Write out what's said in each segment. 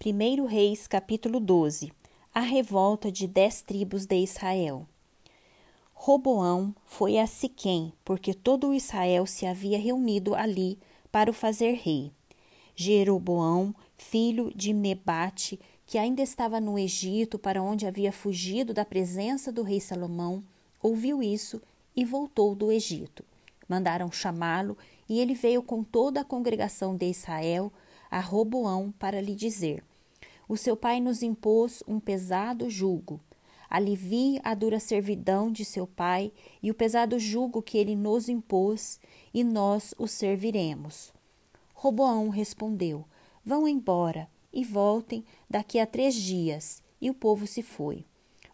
1 Reis, capítulo 12 A revolta de dez tribos de Israel. Roboão foi a Siquém, porque todo o Israel se havia reunido ali para o fazer rei. Jeroboão, filho de Nebate, que ainda estava no Egito, para onde havia fugido da presença do rei Salomão, ouviu isso e voltou do Egito. Mandaram chamá-lo, e ele veio com toda a congregação de Israel a Roboão para lhe dizer: O seu pai nos impôs um pesado jugo. Alivie a dura servidão de seu pai e o pesado jugo que ele nos impôs, e nós o serviremos. Roboão respondeu: Vão embora e voltem daqui a três dias. E o povo se foi.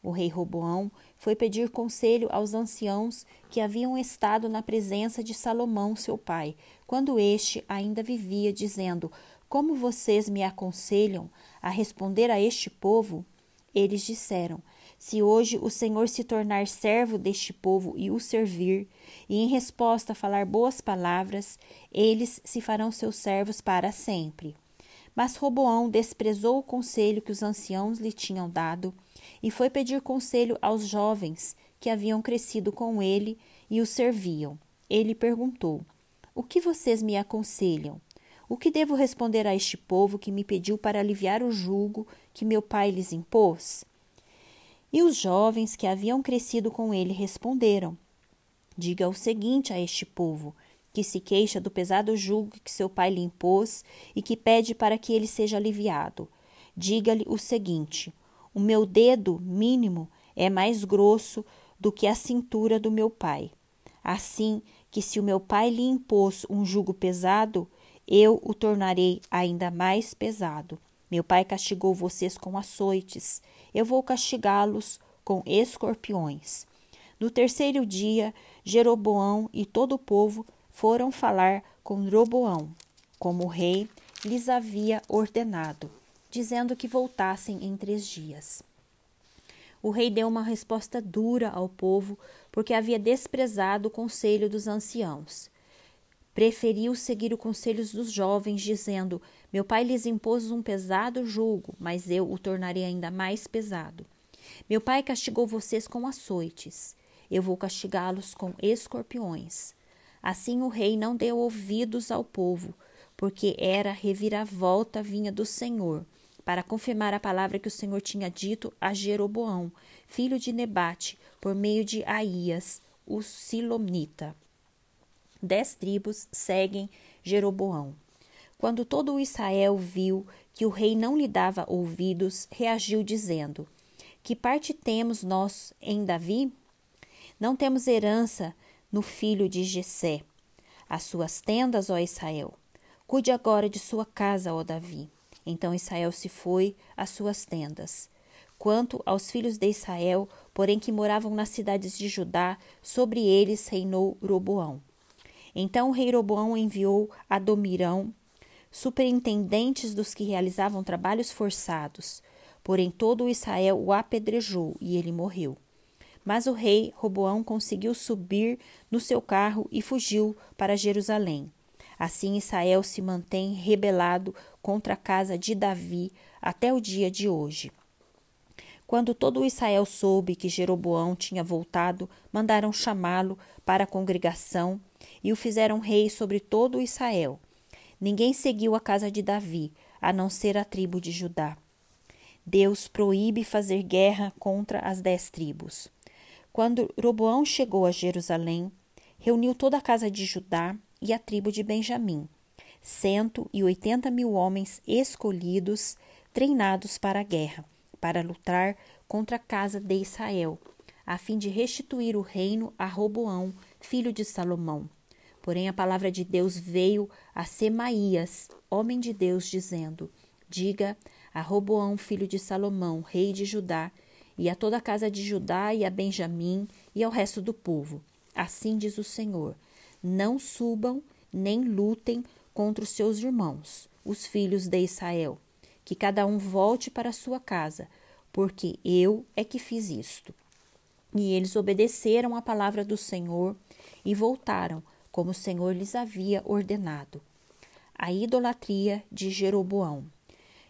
O rei Roboão foi pedir conselho aos anciãos que haviam estado na presença de Salomão, seu pai, quando este ainda vivia, dizendo: como vocês me aconselham a responder a este povo? Eles disseram: Se hoje o Senhor se tornar servo deste povo e o servir, e em resposta falar boas palavras, eles se farão seus servos para sempre. Mas Roboão desprezou o conselho que os anciãos lhe tinham dado e foi pedir conselho aos jovens que haviam crescido com ele e o serviam. Ele perguntou: O que vocês me aconselham? O que devo responder a este povo que me pediu para aliviar o jugo que meu pai lhes impôs? E os jovens que haviam crescido com ele responderam: Diga o seguinte a este povo, que se queixa do pesado jugo que seu pai lhe impôs e que pede para que ele seja aliviado. Diga-lhe o seguinte: O meu dedo mínimo é mais grosso do que a cintura do meu pai. Assim que se o meu pai lhe impôs um jugo pesado, eu o tornarei ainda mais pesado. Meu pai castigou vocês com açoites, eu vou castigá-los com escorpiões. No terceiro dia, Jeroboão e todo o povo foram falar com Roboão, como o rei lhes havia ordenado, dizendo que voltassem em três dias. O rei deu uma resposta dura ao povo, porque havia desprezado o conselho dos anciãos preferiu seguir os conselhos dos jovens, dizendo: Meu pai lhes impôs um pesado jugo, mas eu o tornarei ainda mais pesado. Meu pai castigou vocês com açoites, eu vou castigá-los com escorpiões. Assim o rei não deu ouvidos ao povo, porque era reviravolta vinha do Senhor, para confirmar a palavra que o Senhor tinha dito a Jeroboão, filho de Nebate, por meio de Aías, o Silomnita dez tribos seguem Jeroboão. Quando todo Israel viu que o rei não lhe dava ouvidos, reagiu dizendo: Que parte temos nós em Davi? Não temos herança no filho de Jessé. As suas tendas, ó Israel. Cuide agora de sua casa, ó Davi. Então Israel se foi às suas tendas. Quanto aos filhos de Israel, porém que moravam nas cidades de Judá, sobre eles reinou Roboão. Então o rei Roboão enviou a Domirão, superintendentes dos que realizavam trabalhos forçados. Porém, todo Israel o apedrejou e ele morreu. Mas o rei Roboão conseguiu subir no seu carro e fugiu para Jerusalém. Assim, Israel se mantém rebelado contra a casa de Davi até o dia de hoje. Quando todo Israel soube que Jeroboão tinha voltado, mandaram chamá-lo para a congregação e o fizeram rei sobre todo Israel. Ninguém seguiu a casa de Davi, a não ser a tribo de Judá. Deus proíbe fazer guerra contra as dez tribos. Quando Roboão chegou a Jerusalém, reuniu toda a casa de Judá e a tribo de Benjamim, cento e oitenta mil homens escolhidos, treinados para a guerra, para lutar contra a casa de Israel, a fim de restituir o reino a Roboão, filho de Salomão. Porém, a palavra de Deus veio a Semaías, homem de Deus, dizendo: Diga a Roboão, filho de Salomão, rei de Judá, e a toda a casa de Judá e a Benjamim e ao resto do povo: Assim diz o Senhor: Não subam nem lutem contra os seus irmãos, os filhos de Israel, que cada um volte para sua casa, porque eu é que fiz isto. E eles obedeceram à palavra do Senhor e voltaram como o Senhor lhes havia ordenado. A idolatria de Jeroboão.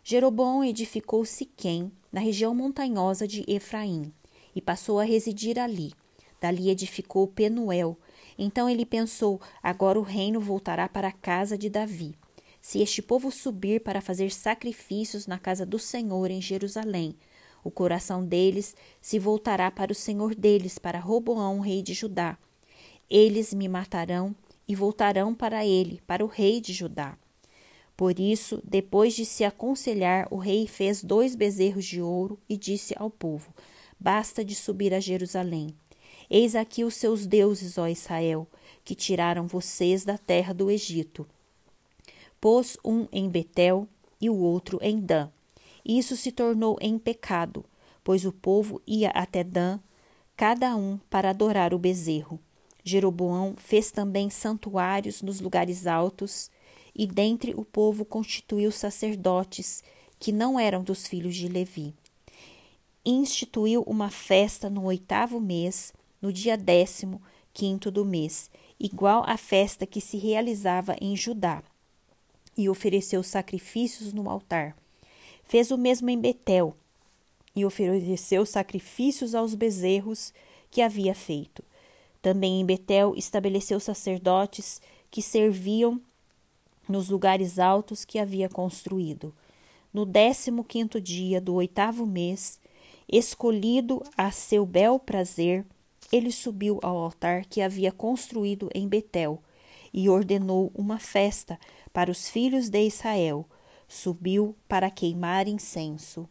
Jeroboão edificou Siquém, na região montanhosa de Efraim, e passou a residir ali. Dali edificou Penuel. Então ele pensou: agora o reino voltará para a casa de Davi. Se este povo subir para fazer sacrifícios na casa do Senhor em Jerusalém, o coração deles se voltará para o Senhor deles, para Roboão, rei de Judá. Eles me matarão e voltarão para ele, para o rei de Judá. Por isso, depois de se aconselhar, o rei fez dois bezerros de ouro e disse ao povo: Basta de subir a Jerusalém. Eis aqui os seus deuses, ó Israel, que tiraram vocês da terra do Egito pôs um em Betel e o outro em Dan. Isso se tornou em pecado, pois o povo ia até Dan, cada um para adorar o bezerro. Jeroboão fez também santuários nos lugares altos, e dentre o povo constituiu sacerdotes que não eram dos filhos de Levi. Instituiu uma festa no oitavo mês, no dia décimo quinto do mês, igual à festa que se realizava em Judá e ofereceu sacrifícios no altar. Fez o mesmo em Betel e ofereceu sacrifícios aos bezerros que havia feito. Também em Betel estabeleceu sacerdotes que serviam nos lugares altos que havia construído. No décimo quinto dia do oitavo mês, escolhido a seu bel prazer, ele subiu ao altar que havia construído em Betel e ordenou uma festa para os filhos de Israel, subiu para queimar incenso.